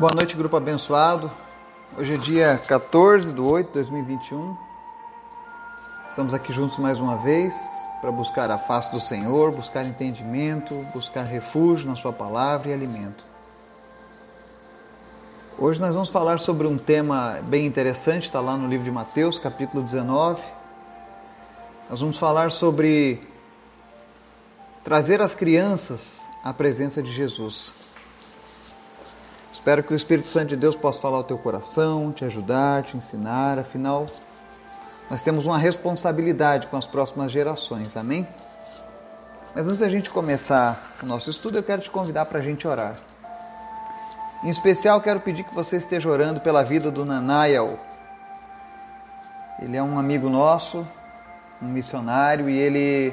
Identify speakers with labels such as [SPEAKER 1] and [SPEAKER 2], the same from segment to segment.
[SPEAKER 1] Boa noite, grupo abençoado. Hoje é dia 14 de 8 de 2021. Estamos aqui juntos mais uma vez para buscar a face do Senhor, buscar entendimento, buscar refúgio na Sua palavra e alimento. Hoje nós vamos falar sobre um tema bem interessante, está lá no livro de Mateus, capítulo 19. Nós vamos falar sobre trazer as crianças à presença de Jesus. Espero que o Espírito Santo de Deus possa falar ao teu coração, te ajudar, te ensinar. Afinal, nós temos uma responsabilidade com as próximas gerações, amém? Mas antes da gente começar o nosso estudo, eu quero te convidar para a gente orar. Em especial, quero pedir que você esteja orando pela vida do Nanayal. Ele é um amigo nosso, um missionário, e ele,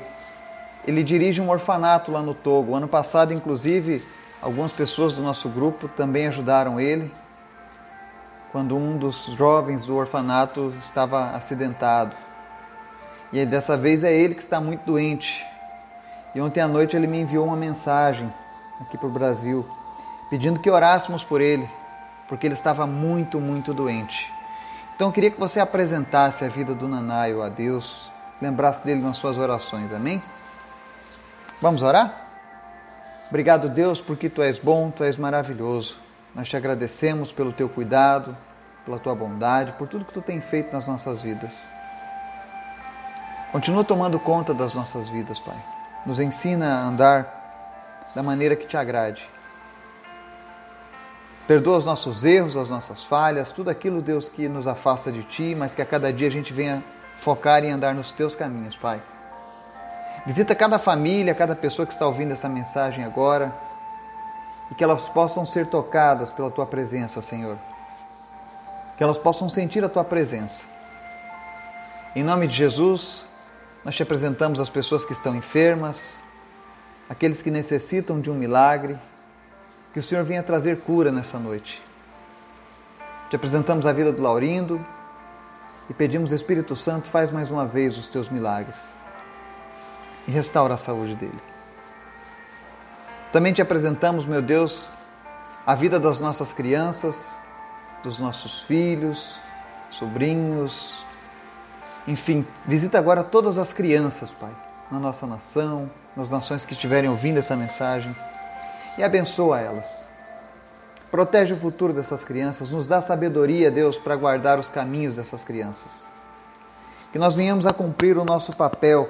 [SPEAKER 1] ele dirige um orfanato lá no Togo. Ano passado, inclusive, Algumas pessoas do nosso grupo também ajudaram ele quando um dos jovens do orfanato estava acidentado. E dessa vez é ele que está muito doente. E ontem à noite ele me enviou uma mensagem aqui para o Brasil, pedindo que orássemos por ele, porque ele estava muito, muito doente. Então eu queria que você apresentasse a vida do Nanaio a Deus, lembrasse dele nas suas orações, amém? Vamos orar? Obrigado, Deus, porque tu és bom, tu és maravilhoso. Nós te agradecemos pelo teu cuidado, pela tua bondade, por tudo que tu tem feito nas nossas vidas. Continua tomando conta das nossas vidas, Pai. Nos ensina a andar da maneira que te agrade. Perdoa os nossos erros, as nossas falhas, tudo aquilo, Deus, que nos afasta de Ti, mas que a cada dia a gente venha focar em andar nos Teus caminhos, Pai. Visita cada família, cada pessoa que está ouvindo essa mensagem agora e que elas possam ser tocadas pela tua presença, Senhor. Que elas possam sentir a tua presença. Em nome de Jesus, nós te apresentamos as pessoas que estão enfermas, aqueles que necessitam de um milagre, que o Senhor venha trazer cura nessa noite. Te apresentamos a vida do Laurindo e pedimos, Espírito Santo, faz mais uma vez os teus milagres e restaura a saúde dele. Também te apresentamos, meu Deus, a vida das nossas crianças, dos nossos filhos, sobrinhos, enfim, visita agora todas as crianças, Pai, na nossa nação, nas nações que estiverem ouvindo essa mensagem e abençoa elas. Protege o futuro dessas crianças, nos dá sabedoria, Deus, para guardar os caminhos dessas crianças. Que nós venhamos a cumprir o nosso papel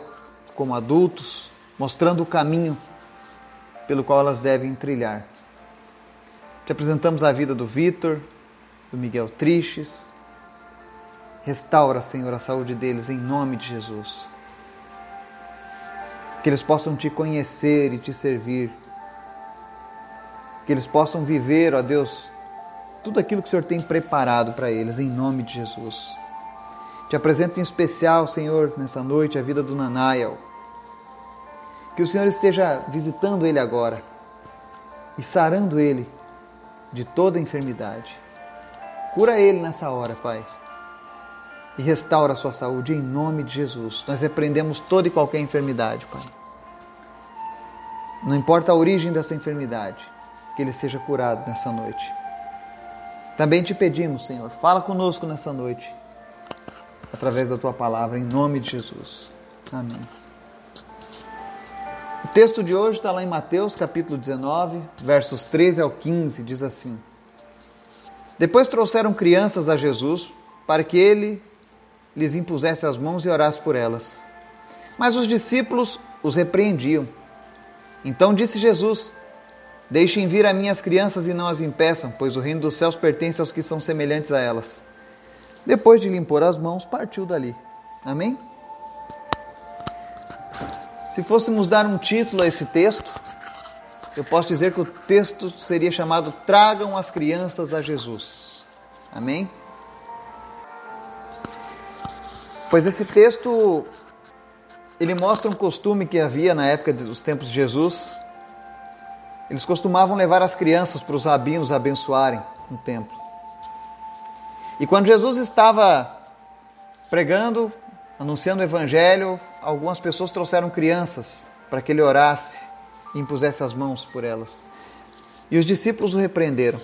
[SPEAKER 1] como adultos, mostrando o caminho pelo qual elas devem trilhar. Te apresentamos a vida do Vitor, do Miguel Tristes. Restaura, Senhor, a saúde deles em nome de Jesus. Que eles possam te conhecer e te servir. Que eles possam viver, ó Deus, tudo aquilo que o Senhor tem preparado para eles em nome de Jesus. Te apresento em especial, Senhor, nessa noite, a vida do Nanael. Que o Senhor esteja visitando ele agora e sarando ele de toda enfermidade. Cura ele nessa hora, Pai. E restaura a sua saúde em nome de Jesus. Nós repreendemos toda e qualquer enfermidade, Pai. Não importa a origem dessa enfermidade, que ele seja curado nessa noite. Também te pedimos, Senhor, fala conosco nessa noite, através da tua palavra, em nome de Jesus. Amém. O texto de hoje está lá em Mateus capítulo 19, versos 13 ao 15, diz assim: Depois trouxeram crianças a Jesus para que ele lhes impusesse as mãos e orasse por elas. Mas os discípulos os repreendiam. Então disse Jesus: Deixem vir a minhas crianças e não as impeçam, pois o reino dos céus pertence aos que são semelhantes a elas. Depois de lhe impor as mãos, partiu dali. Amém? Se fôssemos dar um título a esse texto, eu posso dizer que o texto seria chamado Tragam as crianças a Jesus. Amém? Pois esse texto ele mostra um costume que havia na época dos tempos de Jesus. Eles costumavam levar as crianças para os rabinos abençoarem no templo. E quando Jesus estava pregando, anunciando o evangelho, algumas pessoas trouxeram crianças para que ele orasse e impusesse as mãos por elas. E os discípulos o repreenderam.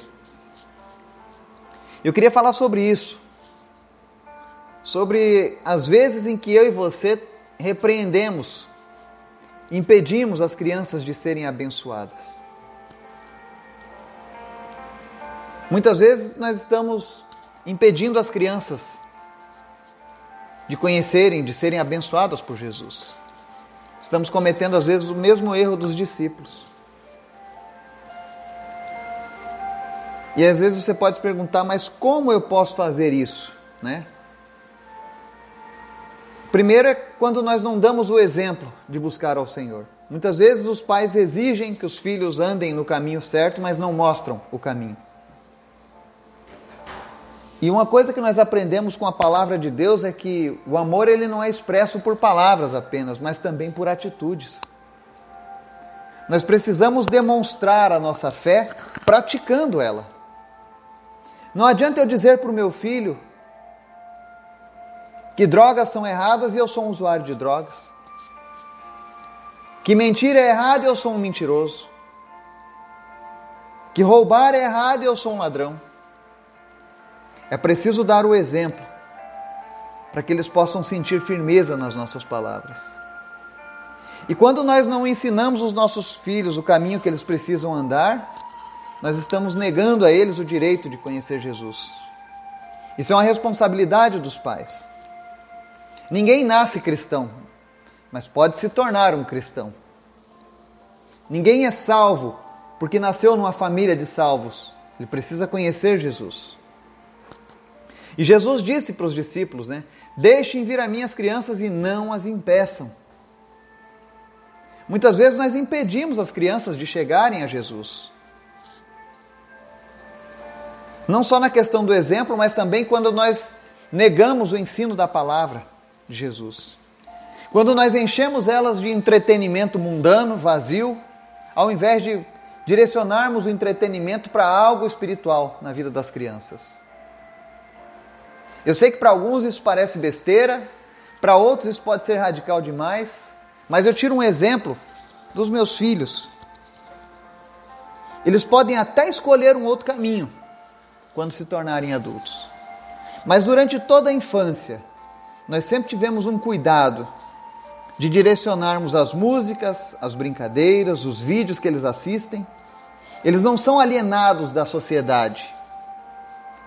[SPEAKER 1] Eu queria falar sobre isso. Sobre as vezes em que eu e você repreendemos, impedimos as crianças de serem abençoadas. Muitas vezes nós estamos impedindo as crianças de conhecerem, de serem abençoadas por Jesus. Estamos cometendo às vezes o mesmo erro dos discípulos. E às vezes você pode se perguntar, mas como eu posso fazer isso, né? Primeiro é quando nós não damos o exemplo de buscar ao Senhor. Muitas vezes os pais exigem que os filhos andem no caminho certo, mas não mostram o caminho. E uma coisa que nós aprendemos com a palavra de Deus é que o amor ele não é expresso por palavras apenas, mas também por atitudes. Nós precisamos demonstrar a nossa fé praticando ela. Não adianta eu dizer para o meu filho que drogas são erradas e eu sou um usuário de drogas. Que mentira é errada e eu sou um mentiroso. Que roubar é errado e eu sou um ladrão. É preciso dar o exemplo para que eles possam sentir firmeza nas nossas palavras. E quando nós não ensinamos os nossos filhos o caminho que eles precisam andar, nós estamos negando a eles o direito de conhecer Jesus. Isso é uma responsabilidade dos pais. Ninguém nasce cristão, mas pode se tornar um cristão. Ninguém é salvo porque nasceu numa família de salvos. Ele precisa conhecer Jesus. E Jesus disse para os discípulos, né? Deixem vir a minhas crianças e não as impeçam. Muitas vezes nós impedimos as crianças de chegarem a Jesus. Não só na questão do exemplo, mas também quando nós negamos o ensino da palavra de Jesus. Quando nós enchemos elas de entretenimento mundano, vazio, ao invés de direcionarmos o entretenimento para algo espiritual na vida das crianças. Eu sei que para alguns isso parece besteira, para outros isso pode ser radical demais, mas eu tiro um exemplo dos meus filhos. Eles podem até escolher um outro caminho quando se tornarem adultos. Mas durante toda a infância, nós sempre tivemos um cuidado de direcionarmos as músicas, as brincadeiras, os vídeos que eles assistem. Eles não são alienados da sociedade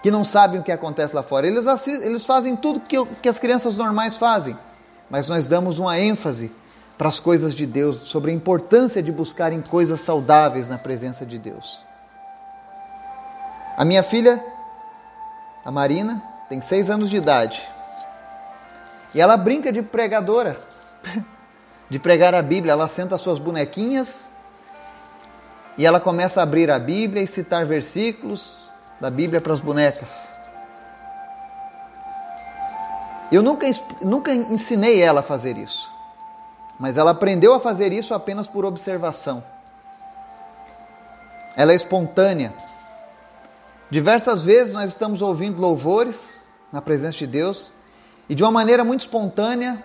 [SPEAKER 1] que não sabem o que acontece lá fora. Eles, assistem, eles fazem tudo que, que as crianças normais fazem, mas nós damos uma ênfase para as coisas de Deus, sobre a importância de buscarem coisas saudáveis na presença de Deus. A minha filha, a Marina, tem seis anos de idade e ela brinca de pregadora, de pregar a Bíblia. Ela senta suas bonequinhas e ela começa a abrir a Bíblia e citar versículos da Bíblia para as bonecas. Eu nunca, nunca ensinei ela a fazer isso, mas ela aprendeu a fazer isso apenas por observação. Ela é espontânea. Diversas vezes nós estamos ouvindo louvores na presença de Deus e de uma maneira muito espontânea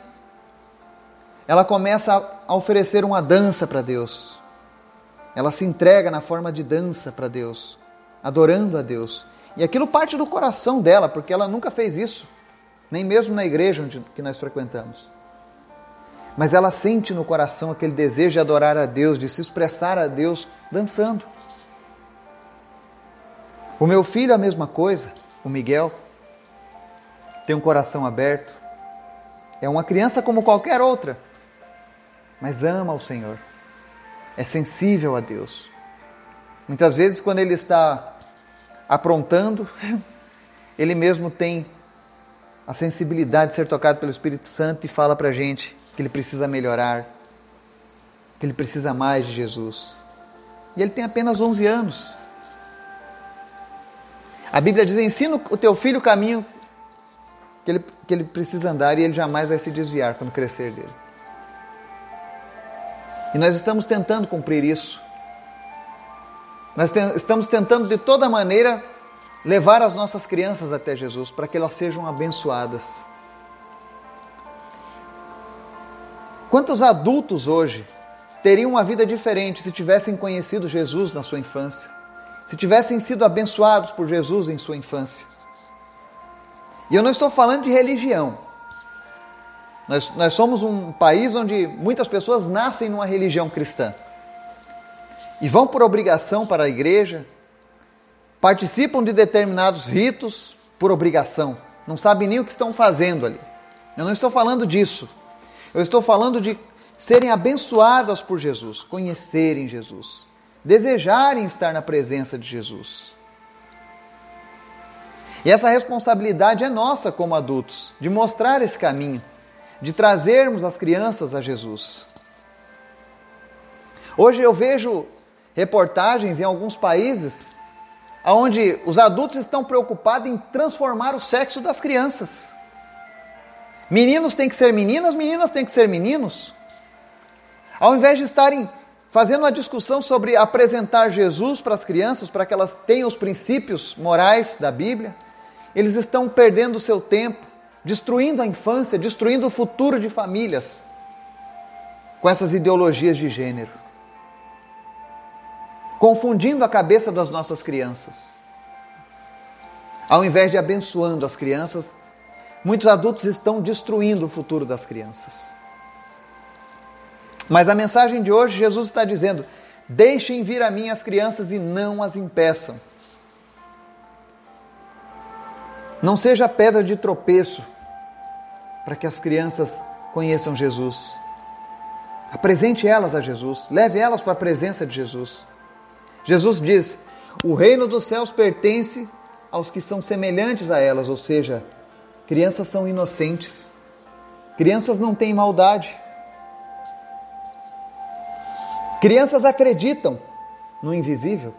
[SPEAKER 1] ela começa a oferecer uma dança para Deus. Ela se entrega na forma de dança para Deus adorando a Deus. E aquilo parte do coração dela, porque ela nunca fez isso, nem mesmo na igreja onde que nós frequentamos. Mas ela sente no coração aquele desejo de adorar a Deus, de se expressar a Deus dançando. O meu filho, a mesma coisa, o Miguel, tem um coração aberto, é uma criança como qualquer outra, mas ama o Senhor, é sensível a Deus. Muitas vezes, quando ele está aprontando, ele mesmo tem a sensibilidade de ser tocado pelo Espírito Santo e fala para a gente que ele precisa melhorar, que ele precisa mais de Jesus. E ele tem apenas 11 anos. A Bíblia diz: ensina o teu filho o caminho que ele, que ele precisa andar e ele jamais vai se desviar quando crescer dele. E nós estamos tentando cumprir isso nós estamos tentando de toda maneira levar as nossas crianças até Jesus para que elas sejam abençoadas. Quantos adultos hoje teriam uma vida diferente se tivessem conhecido Jesus na sua infância? Se tivessem sido abençoados por Jesus em sua infância? E eu não estou falando de religião. Nós, nós somos um país onde muitas pessoas nascem numa religião cristã e vão por obrigação para a igreja, participam de determinados ritos por obrigação, não sabem nem o que estão fazendo ali. Eu não estou falando disso. Eu estou falando de serem abençoadas por Jesus, conhecerem Jesus, desejarem estar na presença de Jesus. E essa responsabilidade é nossa como adultos, de mostrar esse caminho, de trazermos as crianças a Jesus. Hoje eu vejo reportagens em alguns países onde os adultos estão preocupados em transformar o sexo das crianças. Meninos têm que ser meninas, meninas têm que ser meninos. Ao invés de estarem fazendo uma discussão sobre apresentar Jesus para as crianças, para que elas tenham os princípios morais da Bíblia, eles estão perdendo o seu tempo, destruindo a infância, destruindo o futuro de famílias com essas ideologias de gênero, confundindo a cabeça das nossas crianças. Ao invés de abençoando as crianças, muitos adultos estão destruindo o futuro das crianças. Mas a mensagem de hoje, Jesus está dizendo: deixem vir a mim as crianças e não as impeçam. Não seja pedra de tropeço para que as crianças conheçam Jesus. Apresente elas a Jesus, leve elas para a presença de Jesus. Jesus diz: o reino dos céus pertence aos que são semelhantes a elas, ou seja, crianças são inocentes, crianças não têm maldade, crianças acreditam no invisível.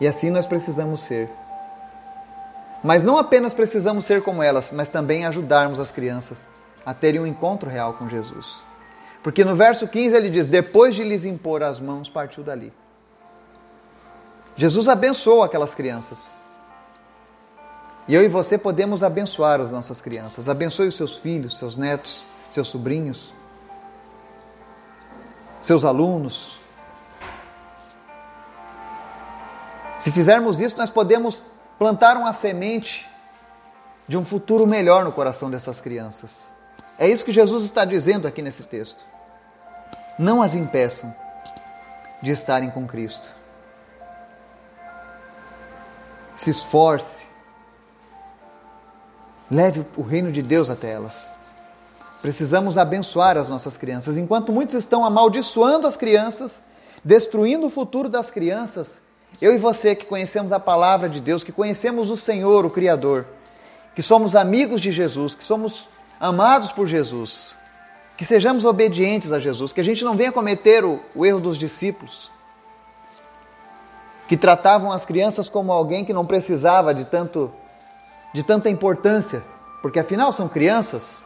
[SPEAKER 1] E assim nós precisamos ser. Mas não apenas precisamos ser como elas, mas também ajudarmos as crianças a terem um encontro real com Jesus. Porque no verso 15 ele diz: Depois de lhes impor as mãos, partiu dali. Jesus abençoou aquelas crianças. E eu e você podemos abençoar as nossas crianças. Abençoe os seus filhos, seus netos, seus sobrinhos, seus alunos. Se fizermos isso, nós podemos plantaram a semente de um futuro melhor no coração dessas crianças. É isso que Jesus está dizendo aqui nesse texto. Não as impeçam de estarem com Cristo. Se esforce. Leve o reino de Deus até elas. Precisamos abençoar as nossas crianças. Enquanto muitos estão amaldiçoando as crianças, destruindo o futuro das crianças, eu e você que conhecemos a palavra de Deus, que conhecemos o Senhor, o Criador, que somos amigos de Jesus, que somos amados por Jesus, que sejamos obedientes a Jesus, que a gente não venha cometer o, o erro dos discípulos, que tratavam as crianças como alguém que não precisava de tanto de tanta importância, porque afinal são crianças.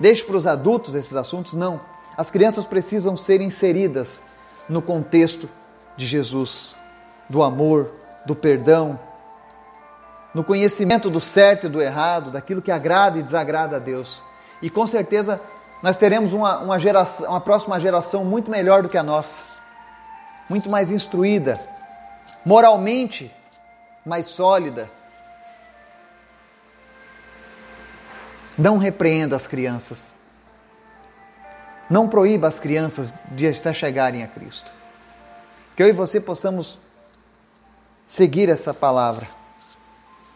[SPEAKER 1] Deixe para os adultos esses assuntos, não. As crianças precisam ser inseridas no contexto de Jesus do amor, do perdão, no conhecimento do certo e do errado, daquilo que agrada e desagrada a Deus. E com certeza nós teremos uma, uma, geração, uma próxima geração muito melhor do que a nossa, muito mais instruída, moralmente mais sólida. Não repreenda as crianças. Não proíba as crianças de se chegarem a Cristo. Que eu e você possamos seguir essa palavra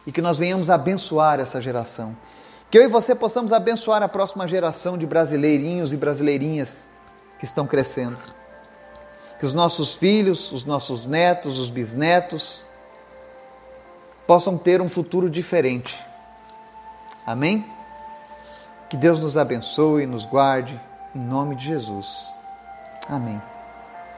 [SPEAKER 1] e que nós venhamos abençoar essa geração. Que eu e você possamos abençoar a próxima geração de brasileirinhos e brasileirinhas que estão crescendo. Que os nossos filhos, os nossos netos, os bisnetos possam ter um futuro diferente. Amém? Que Deus nos abençoe e nos guarde, em nome de Jesus. Amém.